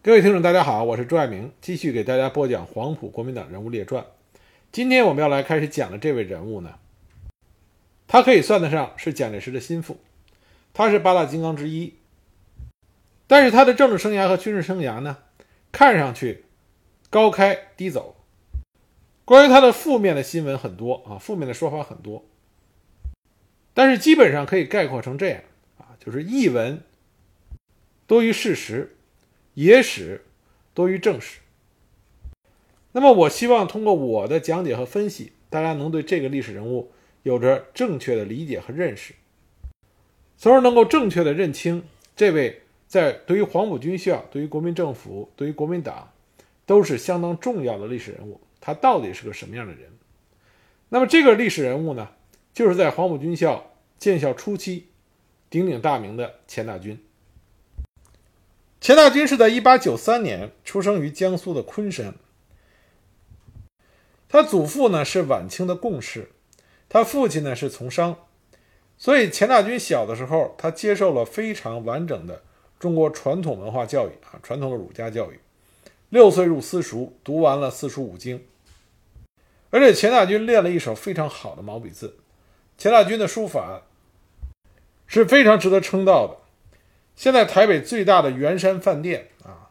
各位听众，大家好，我是朱爱明，继续给大家播讲《黄埔国民党人物列传》。今天我们要来开始讲的这位人物呢，他可以算得上是蒋介石的心腹，他是八大金刚之一。但是他的政治生涯和军事生涯呢，看上去高开低走。关于他的负面的新闻很多啊，负面的说法很多，但是基本上可以概括成这样啊，就是译文多于事实。野史多于正史。那么，我希望通过我的讲解和分析，大家能对这个历史人物有着正确的理解和认识，从而能够正确的认清这位在对于黄埔军校、对于国民政府、对于国民党都是相当重要的历史人物，他到底是个什么样的人。那么，这个历史人物呢，就是在黄埔军校建校初期鼎鼎大名的钱大钧。钱大钧是在1893年出生于江苏的昆山。他祖父呢是晚清的贡士，他父亲呢是从商，所以钱大钧小的时候，他接受了非常完整的中国传统文化教育啊，传统的儒家教育。六岁入私塾，读完了四书五经，而且钱大钧练了一手非常好的毛笔字。钱大钧的书法是非常值得称道的。现在台北最大的圆山饭店啊，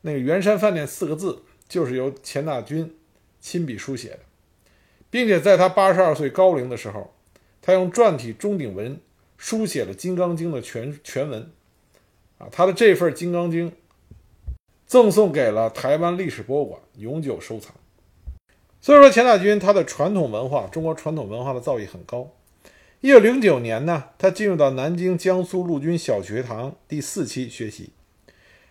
那个圆山饭店四个字就是由钱大钧亲笔书写的，并且在他八十二岁高龄的时候，他用篆体钟鼎文书写了《金刚经》的全全文，啊，他的这份《金刚经》赠送给了台湾历史博物馆，永久收藏。所以说，钱大钧他的传统文化，中国传统文化的造诣很高。一九零九年呢，他进入到南京江苏陆军小学堂第四期学习。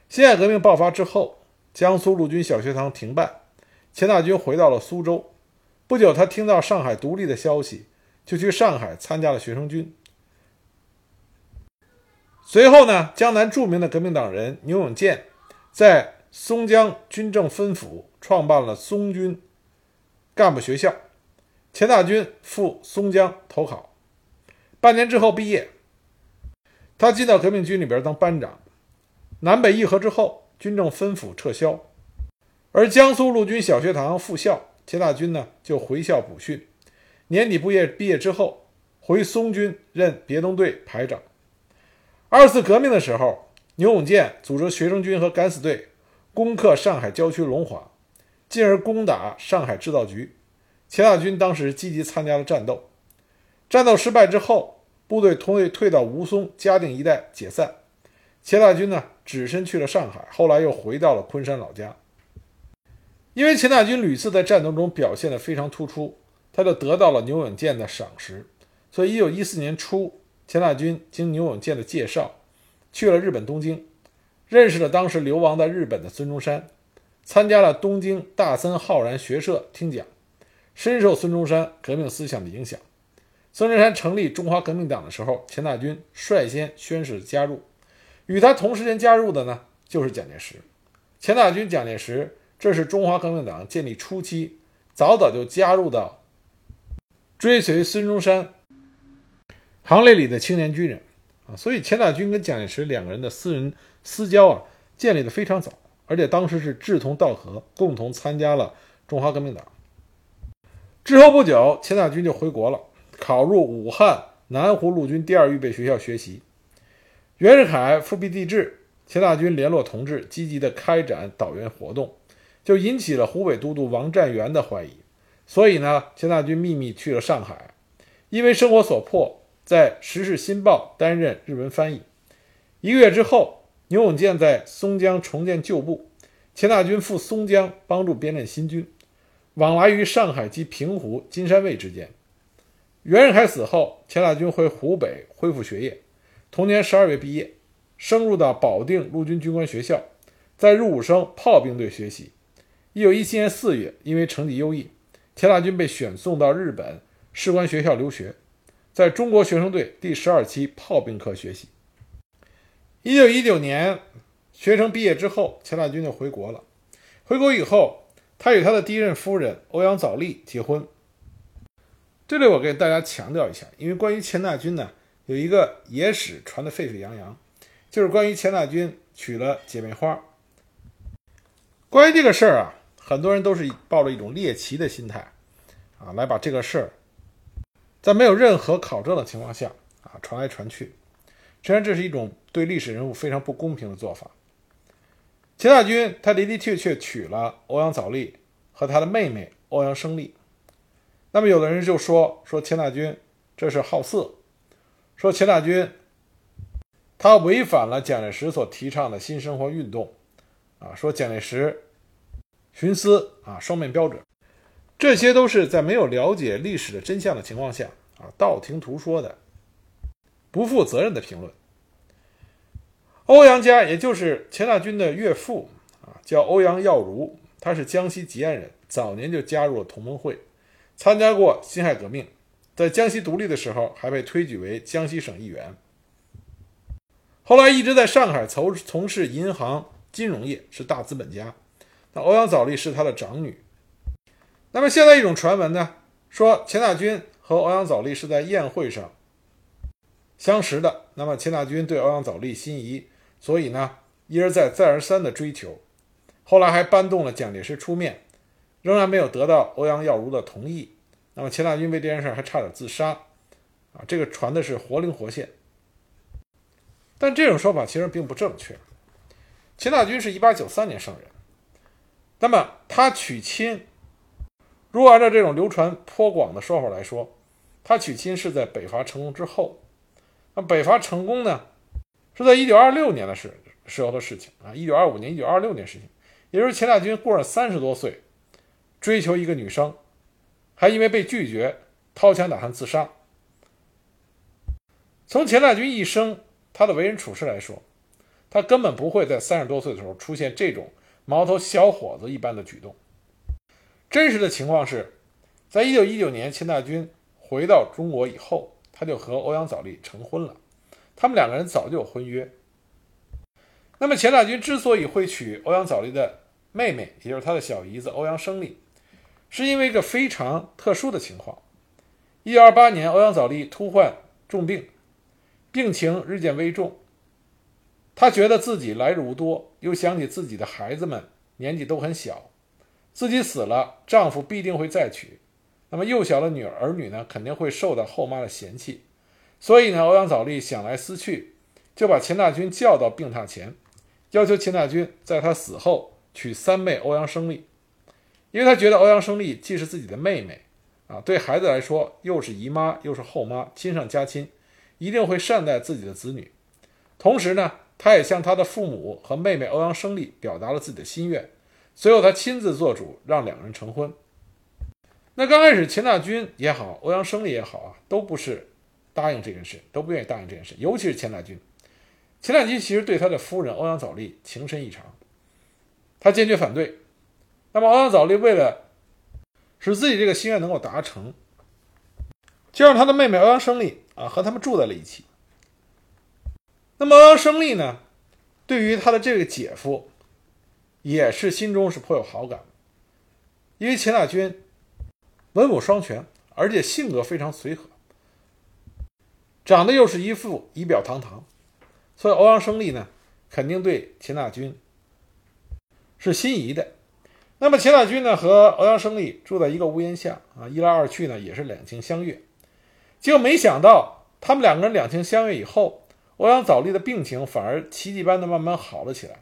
辛亥革命爆发之后，江苏陆军小学堂停办，钱大钧回到了苏州。不久，他听到上海独立的消息，就去上海参加了学生军。随后呢，江南著名的革命党人牛永健在松江军政分府创办了松军干部学校，钱大钧赴松江投考。半年之后毕业，他进到革命军里边当班长。南北议和之后，军政分府撤销，而江苏陆军小学堂复校，钱大钧呢就回校补训。年底毕业，毕业之后回松军任别动队排长。二次革命的时候，牛永健组织学生军和敢死队攻克上海郊区龙华，进而攻打上海制造局。钱大钧当时积极参加了战斗。战斗失败之后，部队同意退到吴淞、嘉定一带解散。钱大钧呢，只身去了上海，后来又回到了昆山老家。因为钱大钧屡次在战斗中表现得非常突出，他就得到了牛永健的赏识。所以，一九一四年初，钱大钧经牛永健的介绍，去了日本东京，认识了当时流亡在日本的孙中山，参加了东京大森浩然学社听讲，深受孙中山革命思想的影响。孙中山成立中华革命党的时候，钱大钧率先宣誓加入。与他同时间加入的呢，就是蒋介石。钱大钧、蒋介石，这是中华革命党建立初期早早就加入到追随孙中山行列里的青年军人啊。所以，钱大钧跟蒋介石两个人的私人私交啊，建立的非常早，而且当时是志同道合，共同参加了中华革命党。之后不久，钱大钧就回国了。考入武汉南湖陆军第二预备学校学习。袁世凯复辟帝制，钱大钧联络同志，积极地开展导员活动，就引起了湖北都督王占元的怀疑。所以呢，钱大钧秘密去了上海，因为生活所迫，在《时事新报》担任日文翻译。一个月之后，牛永健在松江重建旧部，钱大钧赴松江帮助编练新军，往来于上海及平湖、金山卫之间。袁世凯死后，钱大钧回湖北恢复学业。同年十二月毕业，升入到保定陆军军官学校，在入伍生炮兵队学习。一九一七年四月，因为成绩优异，钱大钧被选送到日本士官学校留学，在中国学生队第十二期炮兵科学习。一九一九年，学成毕业之后，钱大钧就回国了。回国以后，他与他的第一任夫人欧阳早丽结婚。这里我给大家强调一下，因为关于钱大钧呢，有一个野史传得沸沸扬扬，就是关于钱大钧娶了姐妹花，关于这个事儿啊，很多人都是抱着一种猎奇的心态啊，来把这个事儿在没有任何考证的情况下啊传来传去。实际上，这是一种对历史人物非常不公平的做法。钱大钧他的的确确娶了欧阳早丽和他的妹妹欧阳生丽。那么，有的人就说说钱大钧这是好色，说钱大钧他违反了蒋介石所提倡的新生活运动，啊，说蒋介石徇私啊，双面标准，这些都是在没有了解历史的真相的情况下啊，道听途说的，不负责任的评论。欧阳家，也就是钱大钧的岳父啊，叫欧阳耀如，他是江西吉安人，早年就加入了同盟会，参加过辛亥革命，在江西独立的时候还被推举为江西省议员。后来一直在上海从从事银行金融业，是大资本家。那欧阳早丽是他的长女。那么现在一种传闻呢，说钱大钧和欧阳早丽是在宴会上相识的。那么钱大钧对欧阳早丽心仪。所以呢，一而再、再而三的追求，后来还搬动了蒋介石出面，仍然没有得到欧阳耀如的同意。那么钱大钧为这件事还差点自杀，啊，这个传的是活灵活现。但这种说法其实并不正确。钱大钧是一八九三年生人，那么他娶亲，如果按照这种流传颇广的说法来说，他娶亲是在北伐成功之后。那北伐成功呢？是在一九二六年的事时候的事情啊，一九二五年、一九二六年事情，也就是钱大钧过了三十多岁，追求一个女生，还因为被拒绝，掏枪打算自杀。从钱大钧一生他的为人处事来说，他根本不会在三十多岁的时候出现这种毛头小伙子一般的举动。真实的情况是，在一九一九年钱大钧回到中国以后，他就和欧阳早丽成婚了。他们两个人早就有婚约。那么钱大钧之所以会娶欧阳早丽的妹妹，也就是他的小姨子欧阳生丽，是因为一个非常特殊的情况。一九二八年，欧阳早丽突患重病，病情日渐危重。她觉得自己来日无多，又想起自己的孩子们年纪都很小，自己死了，丈夫必定会再娶，那么幼小的女儿女呢，肯定会受到后妈的嫌弃。所以呢，欧阳早丽想来思去，就把钱大军叫到病榻前，要求钱大军在他死后娶三妹欧阳生丽，因为他觉得欧阳生丽既是自己的妹妹，啊，对孩子来说又是姨妈又是后妈，亲上加亲，一定会善待自己的子女。同时呢，他也向他的父母和妹妹欧阳生丽表达了自己的心愿，最后他亲自做主，让两人成婚。那刚开始，钱大军也好，欧阳生丽也好啊，都不是。答应这件事都不愿意答应这件事，尤其是钱大军。钱大军其实对他的夫人欧阳早丽情深意长，他坚决反对。那么欧阳早丽为了使自己这个心愿能够达成，就让他的妹妹欧阳生丽啊和他们住在了一起。那么欧阳生丽呢，对于他的这个姐夫也是心中是颇有好感，因为钱大军文武双全，而且性格非常随和。长得又是一副仪表堂堂，所以欧阳生丽呢，肯定对钱大军是心仪的。那么钱大钧呢和欧阳生丽住在一个屋檐下啊，一来二去呢也是两情相悦。结果没想到他们两个人两情相悦以后，欧阳早丽的病情反而奇迹般的慢慢好了起来。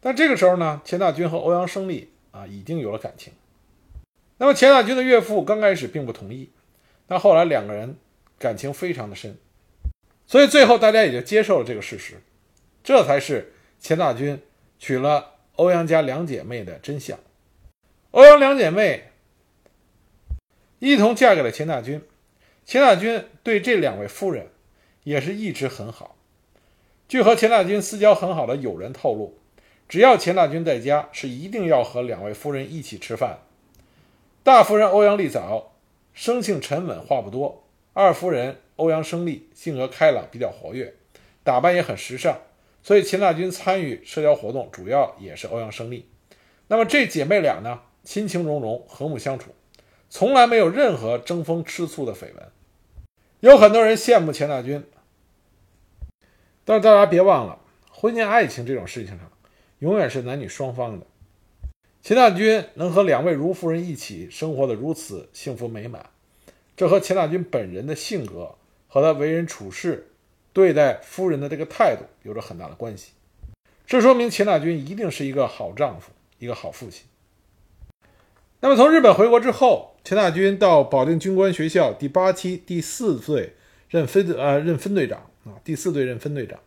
但这个时候呢，钱大钧和欧阳生丽啊已经有了感情。那么钱大钧的岳父刚开始并不同意，但后来两个人。感情非常的深，所以最后大家也就接受了这个事实，这才是钱大钧娶了欧阳家两姐妹的真相。欧阳两姐妹一同嫁给了钱大钧，钱大钧对这两位夫人也是一直很好。据和钱大钧私交很好的友人透露，只要钱大钧在家，是一定要和两位夫人一起吃饭。大夫人欧阳丽早生性沉稳，话不多。二夫人欧阳生丽性格开朗，比较活跃，打扮也很时尚，所以钱大钧参与社交活动主要也是欧阳胜利。那么这姐妹俩呢，亲情融融，和睦相处，从来没有任何争风吃醋的绯闻。有很多人羡慕钱大钧，但是大家别忘了，婚姻爱情这种事情上，永远是男女双方的。钱大钧能和两位如夫人一起生活的如此幸福美满，这和钱大钧本人的性格和他为人处事、对待夫人的这个态度有着很大的关系。这说明钱大钧一定是一个好丈夫，一个好父亲。那么从日本回国之后，钱大钧到保定军官学校第八期第四队任分呃任分队长啊，第四队任分队长。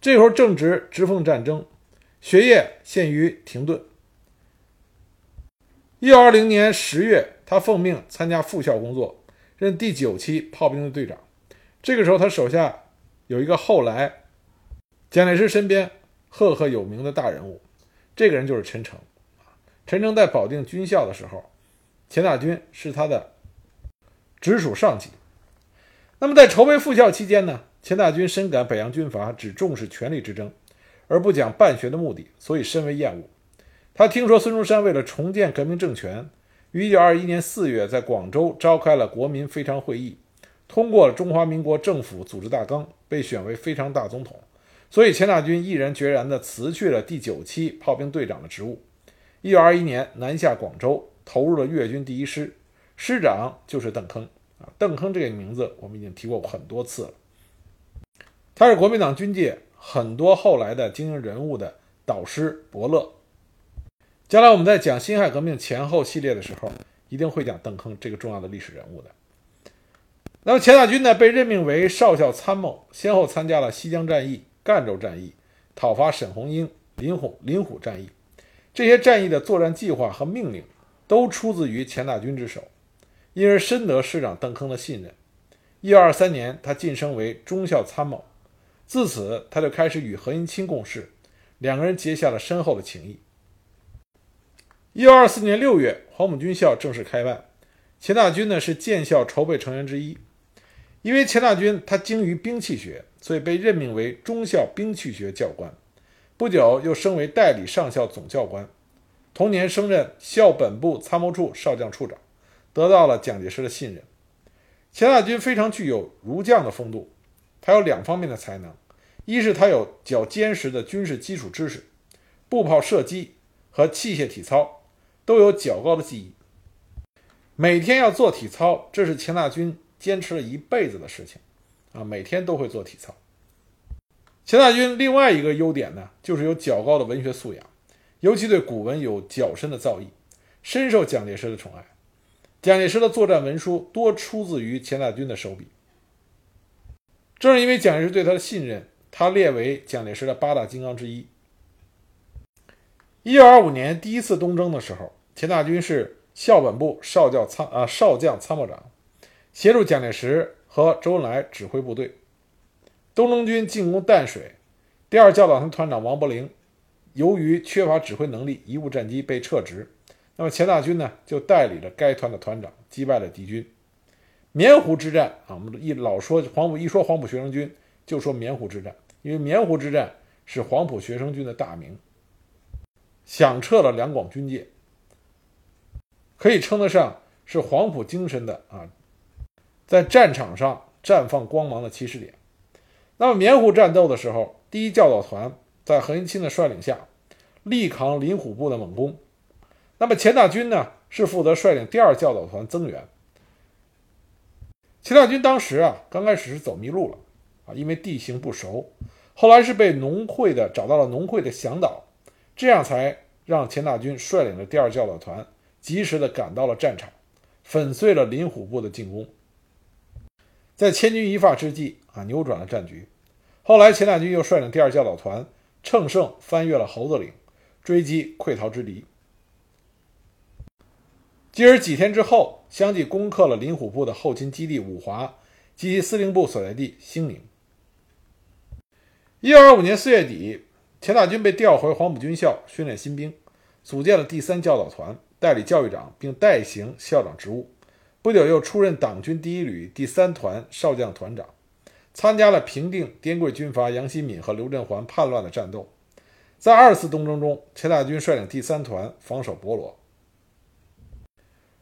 这时候正值直奉战争，学业陷于停顿。一九二零年十月，他奉命参加副校工作，任第九期炮兵队队长。这个时候，他手下有一个后来蒋介石身边赫赫有名的大人物，这个人就是陈诚。陈诚在保定军校的时候，钱大钧是他的直属上级。那么在筹备复校期间呢，钱大钧深感北洋军阀只重视权力之争，而不讲办学的目的，所以深为厌恶。他听说孙中山为了重建革命政权，于1921年4月在广州召开了国民非常会议，通过了中华民国政府组织大纲，被选为非常大总统。所以钱大钧毅然决然地辞去了第九期炮兵队长的职务。1921年南下广州，投入了粤军第一师，师长就是邓铿啊。邓铿这个名字我们已经提过很多次了，他是国民党军界很多后来的精英人物的导师伯乐。将来我们在讲辛亥革命前后系列的时候，一定会讲邓铿这个重要的历史人物的。那么钱大钧呢，被任命为少校参谋，先后参加了西江战役、赣州战役、讨伐沈鸿英、林虎林虎战役。这些战役的作战计划和命令都出自于钱大钧之手，因而深得师长邓铿的信任。一二三年，他晋升为中校参谋，自此他就开始与何应钦共事，两个人结下了深厚的情谊。一二四年六月，黄埔军校正式开办。钱大钧呢是建校筹备成员之一。因为钱大钧他精于兵器学，所以被任命为中校兵器学教官。不久又升为代理上校总教官。同年升任校本部参谋处少将处长，得到了蒋介石的信任。钱大钧非常具有儒将的风度，他有两方面的才能：一是他有较坚实的军事基础知识，步炮射击和器械体操。都有较高的技艺，每天要做体操，这是钱大钧坚持了一辈子的事情啊！每天都会做体操。钱大钧另外一个优点呢，就是有较高的文学素养，尤其对古文有较深的造诣，深受蒋介石的宠爱。蒋介石的作战文书多出自于钱大钧的手笔。正是因为蒋介石对他的信任，他列为蒋介石的八大金刚之一。一九二五年第一次东征的时候，钱大钧是校本部少教参啊少将参谋长，协助蒋介石和周恩来指挥部队。东征军进攻淡水，第二教导团团长王伯龄由于缺乏指挥能力，贻误战机被撤职。那么钱大钧呢，就代理了该团的团长，击败了敌军。棉湖之战啊，我们一老说黄埔，一说黄埔学生军就说棉湖之战，因为棉湖之战是黄埔学生军的大名。响彻了两广军界，可以称得上是黄埔精神的啊，在战场上绽放光芒的起始点。那么棉湖战斗的时候，第一教导团在何应钦的率领下，力抗林虎部的猛攻。那么钱大钧呢，是负责率领第二教导团增援。钱大钧当时啊，刚开始是走迷路了啊，因为地形不熟，后来是被农会的找到了农会的向导。这样才让钱大钧率领的第二教导团及时的赶到了战场，粉碎了林虎部的进攻，在千钧一发之际啊，扭转了战局。后来钱大钧又率领第二教导团乘胜翻越了猴子岭，追击溃逃之敌。继而几天之后，相继攻克了林虎部的后勤基地五华及其司令部所在地兴宁。一九二五年四月底。钱大钧被调回黄埔军校训练新兵，组建了第三教导团，代理教育长，并代行校长职务。不久又出任党军第一旅第三团少将团长，参加了平定滇桂军阀杨新敏和刘振环叛乱的战斗。在二次东征中，钱大钧率领第三团防守博罗，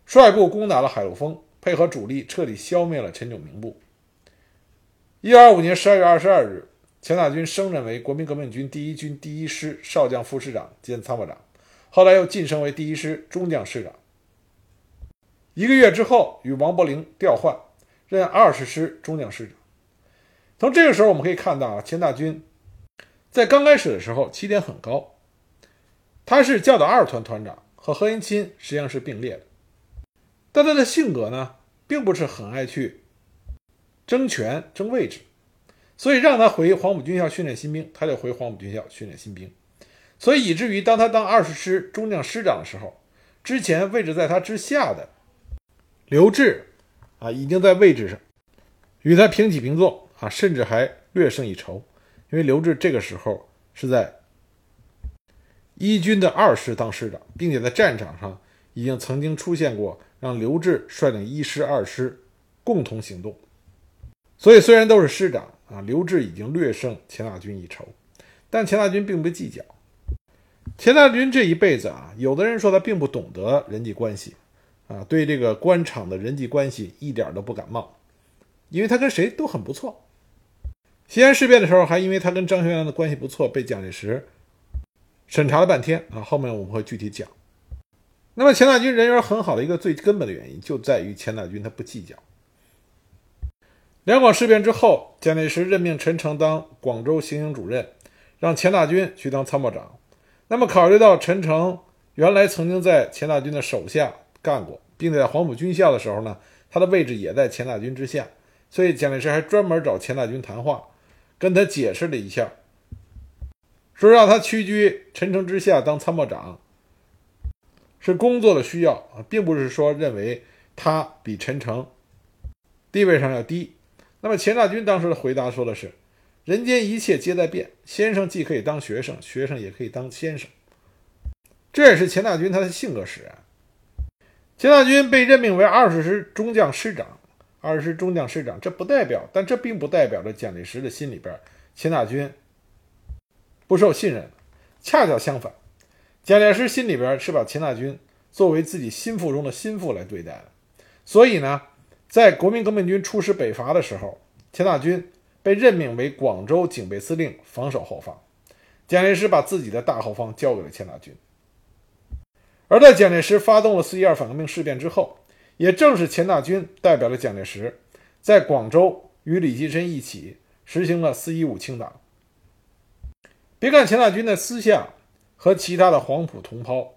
率部攻打了海陆丰，配合主力彻底消灭了陈炯明部。一九二五年十二月二十二日。钱大钧升任为国民革命军第一军第一师少将副师长兼参谋长，后来又晋升为第一师中将师长。一个月之后，与王伯龄调换，任二十师中将师长。从这个时候我们可以看到啊，钱大钧在刚开始的时候起点很高，他是教导二团团长，和何应钦实际上是并列的。但他的性格呢，并不是很爱去争权争位置。所以让他回黄埔军校训练新兵，他就回黄埔军校训练新兵。所以以至于当他当二十师中将师长的时候，之前位置在他之下的刘志啊，已经在位置上与他平起平坐啊，甚至还略胜一筹。因为刘志这个时候是在一军的二师当师长，并且在战场上已经曾经出现过让刘志率领一师、二师共同行动。所以虽然都是师长。啊，刘志已经略胜钱大钧一筹，但钱大钧并不计较。钱大钧这一辈子啊，有的人说他并不懂得人际关系，啊，对这个官场的人际关系一点都不感冒，因为他跟谁都很不错。西安事变的时候，还因为他跟张学良的关系不错，被蒋介石审查了半天啊。后面我们会具体讲。那么钱大钧人缘很好的一个最根本的原因，就在于钱大钧他不计较。两广事变之后，蒋介石任命陈诚当广州行营主任，让钱大钧去当参谋长。那么，考虑到陈诚原来曾经在钱大钧的手下干过，并且在黄埔军校的时候呢，他的位置也在钱大钧之下，所以蒋介石还专门找钱大钧谈话，跟他解释了一下，说让他屈居陈诚之下当参谋长，是工作的需要啊，并不是说认为他比陈诚地位上要低。那么钱大钧当时的回答说的是：“人间一切皆在变，先生既可以当学生，学生也可以当先生。”这也是钱大钧他的性格使然。钱大钧被任命为二十师中将师长，二十师中将师长，这不代表，但这并不代表着蒋介石的心里边钱大钧不受信任。恰恰相反，蒋介石心里边是把钱大钧作为自己心腹中的心腹来对待的。所以呢。在国民革命军出师北伐的时候，钱大钧被任命为广州警备司令，防守后方。蒋介石把自己的大后方交给了钱大钧。而在蒋介石发动了四一二反革命事变之后，也正是钱大钧代表了蒋介石，在广州与李济深一起实行了四一五清党。别看钱大钧的私下和其他的黄埔同胞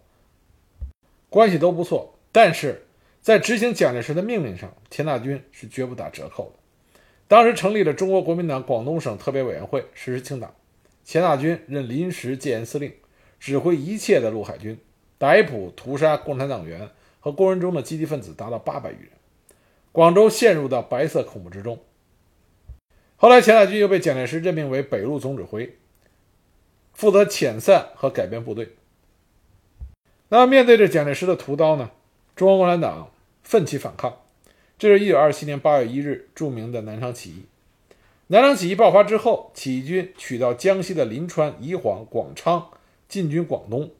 关系都不错，但是。在执行蒋介石的命令上，钱大钧是绝不打折扣的。当时成立了中国国民党广东省特别委员会，实施清党。钱大钧任临时戒严司令，指挥一切的陆海军，逮捕屠杀共产党员和工人中的积极分子达到八百余人。广州陷入到白色恐怖之中。后来，钱大钧又被蒋介石任命为北路总指挥，负责遣散和改编部队。那，面对着蒋介石的屠刀呢？中国共产党。奋起反抗，这是一九二七年八月一日著名的南昌起义。南昌起义爆发之后，起义军取到江西的临川、宜黄、广昌，进军广东。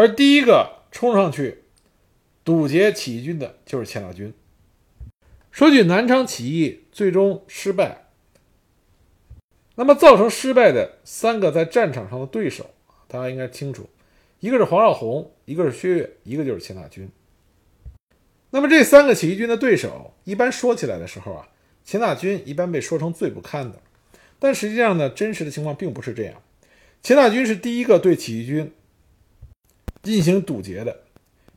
而第一个冲上去堵截起义军的就是钱大钧。说句南昌起义最终失败，那么造成失败的三个在战场上的对手，大家应该清楚，一个是黄绍竑，一个是薛岳，一个就是钱大钧。那么这三个起义军的对手，一般说起来的时候啊，钱大钧一般被说成最不堪的。但实际上呢，真实的情况并不是这样。钱大钧是第一个对起义军进行堵截的，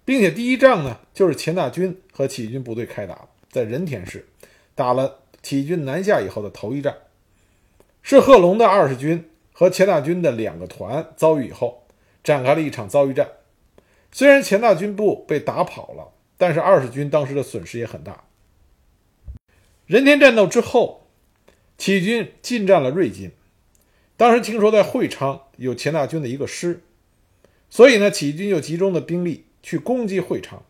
并且第一仗呢，就是钱大钧和起义军部队开打，在仁田市打了起义军南下以后的头一战，是贺龙的二十军和钱大钧的两个团遭遇以后，展开了一场遭遇战。虽然钱大军部被打跑了。但是二十军当时的损失也很大。仁田战斗之后，起义军进占了瑞金。当时听说在会昌有钱大军的一个师，所以呢，起义军就集中的兵力去攻击会昌，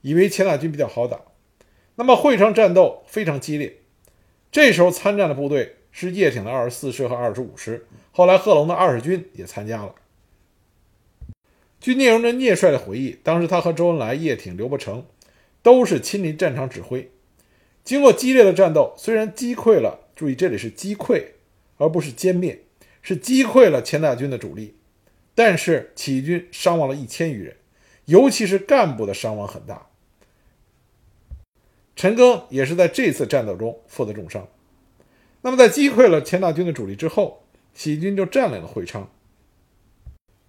以为钱大钧比较好打。那么会昌战斗非常激烈，这时候参战的部队是叶挺的二十四师和二十五师，后来贺龙的二十军也参加了。据聂荣臻聂帅的回忆，当时他和周恩来、叶挺、刘伯承都是亲临战场指挥。经过激烈的战斗，虽然击溃了，注意这里是击溃而不是歼灭，是击溃了钱大军的主力。但是起义军伤亡了一千余人，尤其是干部的伤亡很大。陈赓也是在这次战斗中负的重伤。那么，在击溃了钱大军的主力之后，起义军就占领了会昌。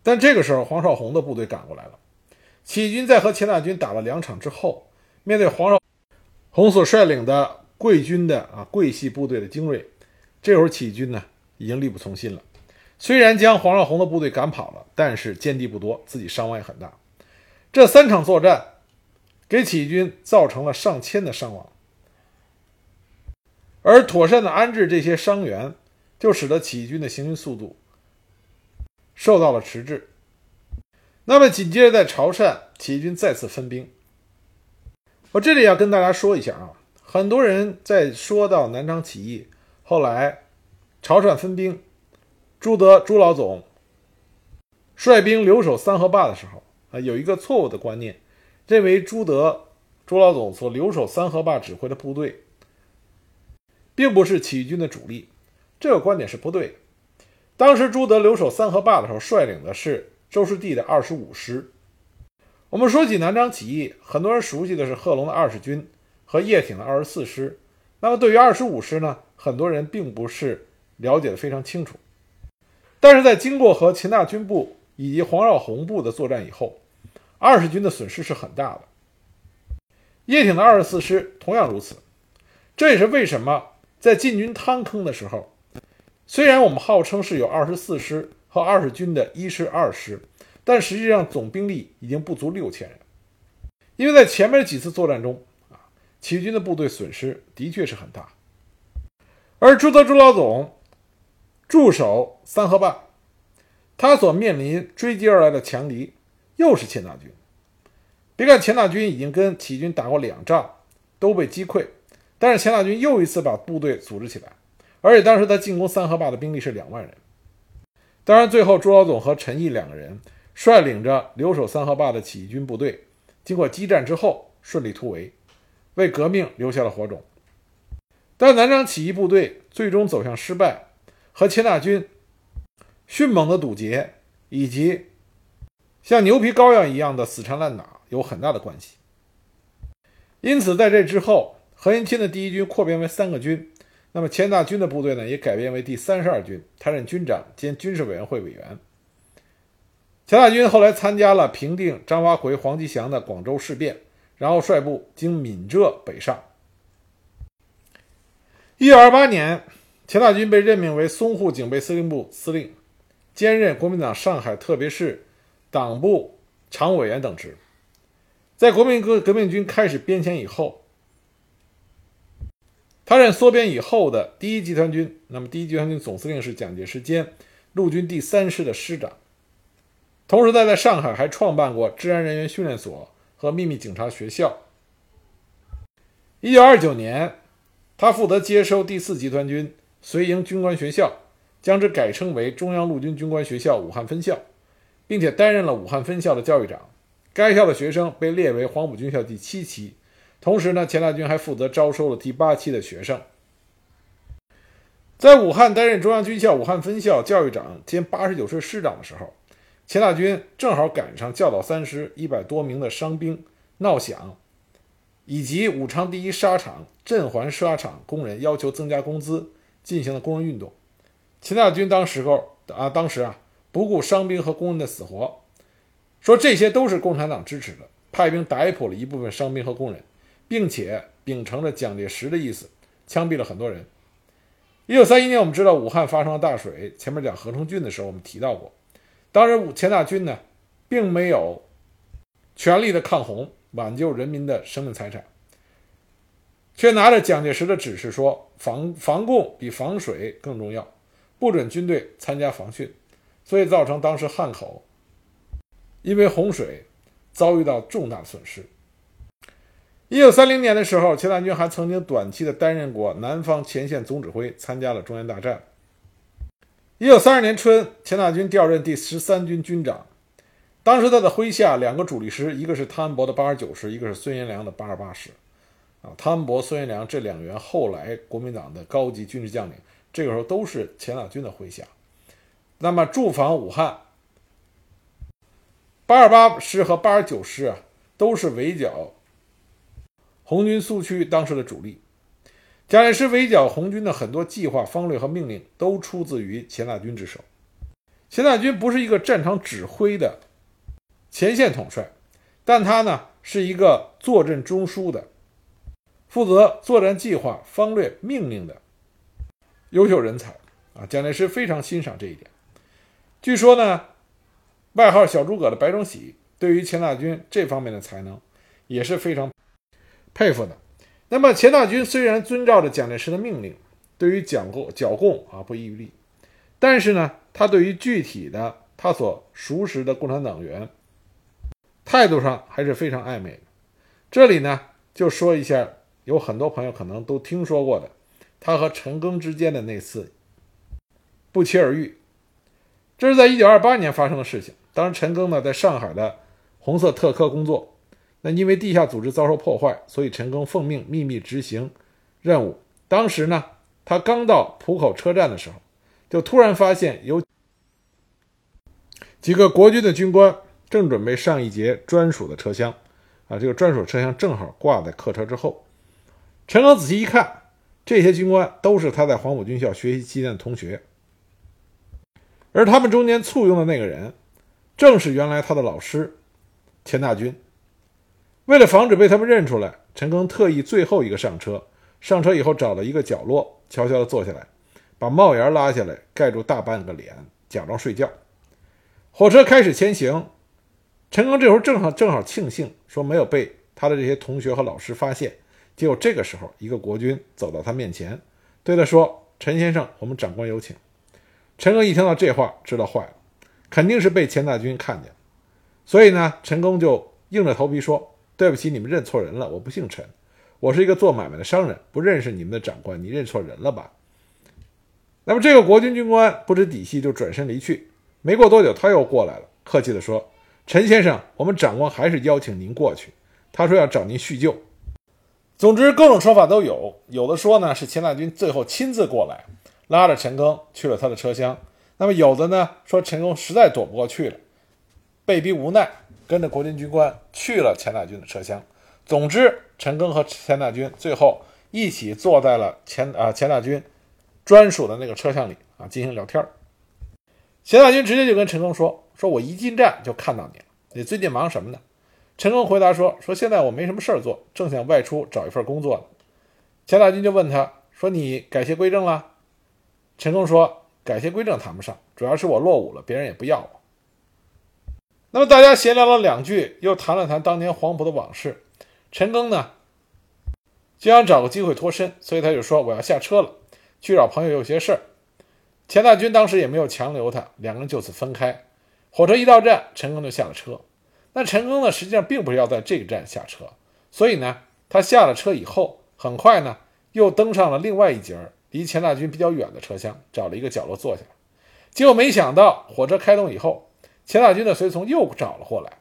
但这个时候，黄绍竑的部队赶过来了。起义军在和钱大军打了两场之后，面对黄绍竑所率领的桂军的啊桂系部队的精锐，这会儿起义军呢已经力不从心了。虽然将黄绍竑的部队赶跑了，但是歼敌不多，自己伤亡也很大。这三场作战给起义军造成了上千的伤亡，而妥善的安置这些伤员，就使得起义军的行军速度受到了迟滞。那么紧接着在潮汕，起义军再次分兵。我这里要跟大家说一下啊，很多人在说到南昌起义后来潮汕分兵。朱德朱老总率兵留守三河坝的时候啊，有一个错误的观念，认为朱德朱老总所留守三河坝指挥的部队，并不是起义军的主力，这个观点是不对的。当时朱德留守三河坝的时候，率领的是周士第的二十五师。我们说起南昌起义，很多人熟悉的是贺龙的二十军和叶挺的二十四师，那么对于二十五师呢，很多人并不是了解的非常清楚。但是在经过和秦大军部以及黄绍竑部的作战以后，二十军的损失是很大的。叶挺的二十四师同样如此。这也是为什么在进军汤坑的时候，虽然我们号称是有二十四师和二十军的一师、二师，但实际上总兵力已经不足六千人。因为在前面几次作战中啊，起义军的部队损失的确是很大。而朱德朱老总。驻守三河坝，他所面临追击而来的强敌又是钱大军。别看钱大军已经跟起义军打过两仗，都被击溃，但是钱大军又一次把部队组织起来，而且当时他进攻三河坝的兵力是两万人。当然，最后朱老总和陈毅两个人率领着留守三河坝的起义军部队，经过激战之后顺利突围，为革命留下了火种。但南昌起义部队最终走向失败。和钱大军迅猛的堵截，以及像牛皮膏药一样的死缠烂打有很大的关系。因此，在这之后，何应钦的第一军扩编为三个军，那么钱大军的部队呢，也改编为第三十二军，担任军长兼军事委员会委员。钱大军后来参加了平定张发奎、黄吉祥的广州事变，然后率部经闽浙北上。一九二八年。钱大军被任命为淞沪警备司令部司令，兼任国民党上海特别市党部常委员等职。在国民革革命军开始编遣以后，他任缩编以后的第一集团军。那么，第一集团军总司令是蒋介石兼陆军第三师的师长。同时，他在上海还创办过治安人员训练所和秘密警察学校。一九二九年，他负责接收第四集团军。随营军官学校将之改称为中央陆军军官学校武汉分校，并且担任了武汉分校的教育长。该校的学生被列为黄埔军校第七期。同时呢，钱大军还负责招收了第八期的学生。在武汉担任中央军校武汉分校教育长兼八十九师师长的时候，钱大军正好赶上教导三师一百多名的伤兵闹饷，以及武昌第一纱厂镇环纱厂工人要求增加工资。进行了工人运动，钱大军当时候啊，当时啊不顾伤兵和工人的死活，说这些都是共产党支持的，派兵逮捕了一部分伤兵和工人，并且秉承着蒋介石的意思，枪毙了很多人。一九三一年，我们知道武汉发生了大水，前面讲何成郡的时候，我们提到过，当时钱大军呢，并没有全力的抗洪，挽救人民的生命财产。却拿着蒋介石的指示说，防防共比防水更重要，不准军队参加防汛，所以造成当时汉口因为洪水遭遇到重大损失。一九三零年的时候，钱大钧还曾经短期的担任过南方前线总指挥，参加了中原大战。一九三二年春，钱大钧调任第十三军军长，当时他的麾下两个主力师，一个是汤恩伯的八十九师，一个是孙元良的八十八师。汤恩伯、孙元良这两员后来国民党的高级军事将领，这个时候都是钱大军的麾下。那么驻防武汉八二八师和八二九师啊，都是围剿红军苏区当时的主力。蒋介石围剿红军的很多计划、方略和命令都出自于钱大军之手。钱大军不是一个战场指挥的前线统帅，但他呢是一个坐镇中枢的、负责作战计划、方略、命令的优秀人才啊！蒋介石非常欣赏这一点。据说呢，外号“小诸葛”的白崇禧对于钱大军这方面的才能也是非常佩服的。那么钱大军虽然遵照着蒋介石的命令，对于蒋共剿共啊不遗余力，但是呢，他对于具体的他所熟识的共产党员态度上还是非常暧昧的。这里呢，就说一下，有很多朋友可能都听说过的，他和陈赓之间的那次不期而遇。这是在一九二八年发生的事情。当时陈赓呢在上海的红色特科工作。那因为地下组织遭受破坏，所以陈赓奉命秘密执行任务。当时呢，他刚到浦口车站的时候，就突然发现有几个国军的军官正准备上一节专属的车厢。啊，这个专属车厢正好挂在客车之后。陈赓仔细一看，这些军官都是他在黄埔军校学习期间的同学，而他们中间簇拥的那个人，正是原来他的老师钱大军。为了防止被他们认出来，陈赓特意最后一个上车。上车以后，找了一个角落，悄悄地坐下来，把帽檐拉下来，盖住大半个脸，假装睡觉。火车开始前行，陈赓这时候正好正好庆幸，说没有被他的这些同学和老师发现。结果这个时候，一个国军走到他面前，对他说：“陈先生，我们长官有请。”陈赓一听到这话，知道坏了，肯定是被钱大军看见，所以呢，陈赓就硬着头皮说。对不起，你们认错人了。我不姓陈，我是一个做买卖的商人，不认识你们的长官。你认错人了吧？那么这个国军军官不知底细，就转身离去。没过多久，他又过来了，客气地说：“陈先生，我们长官还是邀请您过去。他说要找您叙旧。”总之，各种说法都有。有的说呢是钱大军最后亲自过来，拉着陈赓去了他的车厢。那么有的呢说陈赓实在躲不过去了，被逼无奈。跟着国军军官去了钱大军的车厢。总之，陈赓和钱大军最后一起坐在了钱啊钱大军专属的那个车厢里啊进行聊天。钱大军直接就跟陈赓说：“说我一进站就看到你了，你最近忙什么呢？”陈赓回答说：“说现在我没什么事儿做，正想外出找一份工作呢。”钱大军就问他说：“你改邪归正了？”陈赓说：“改邪归正谈不上，主要是我落伍了，别人也不要我。”那么大家闲聊了两句，又谈了谈当年黄埔的往事。陈赓呢，就想找个机会脱身，所以他就说：“我要下车了，去找朋友有些事儿。”钱大军当时也没有强留他，两个人就此分开。火车一到站，陈赓就下了车。那陈赓呢，实际上并不是要在这个站下车，所以呢，他下了车以后，很快呢，又登上了另外一节离钱大军比较远的车厢，找了一个角落坐下。结果没想到，火车开动以后。钱大军的随从又找了过来，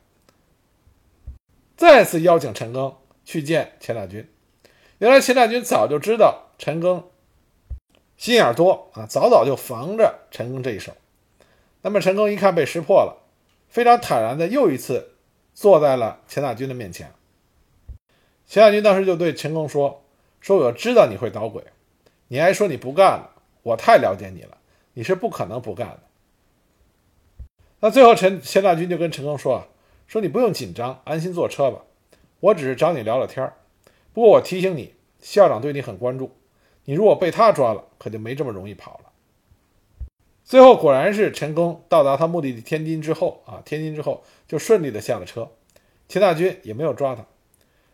再次邀请陈赓去见钱大军。原来钱大军早就知道陈赓心眼多啊，早早就防着陈赓这一手。那么陈赓一看被识破了，非常坦然的又一次坐在了钱大军的面前。钱大军当时就对陈赓说：“说我知道你会捣鬼，你还说你不干了，我太了解你了，你是不可能不干的。”那最后，陈钱大军就跟陈赓说：“啊，说你不用紧张，安心坐车吧。我只是找你聊聊天不过我提醒你，校长对你很关注，你如果被他抓了，可就没这么容易跑了。”最后果然是陈赓到达他目的地天津之后啊，天津之后就顺利的下了车，秦大军也没有抓他。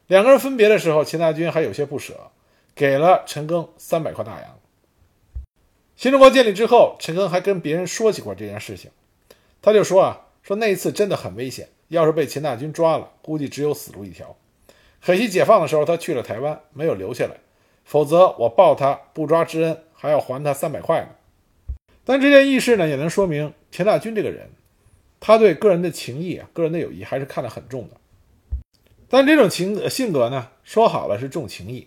两个人分别的时候，秦大军还有些不舍，给了陈赓三百块大洋。新中国建立之后，陈赓还跟别人说起过这件事情。他就说啊，说那一次真的很危险，要是被秦大军抓了，估计只有死路一条。可惜解放的时候他去了台湾，没有留下来，否则我报他不抓之恩，还要还他三百块呢。但这件轶事呢，也能说明钱大军这个人，他对个人的情谊啊，个人的友谊还是看得很重的。但这种情性格呢，说好了是重情义，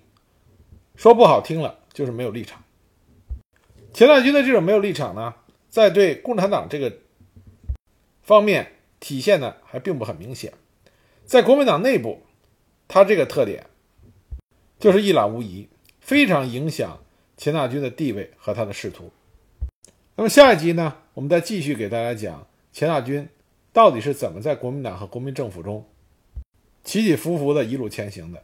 说不好听了就是没有立场。钱大钧的这种没有立场呢，在对共产党这个方面体现的还并不很明显。在国民党内部，他这个特点就是一览无遗，非常影响钱大钧的地位和他的仕途。那么下一集呢，我们再继续给大家讲钱大钧到底是怎么在国民党和国民政府中起起伏伏的一路前行的。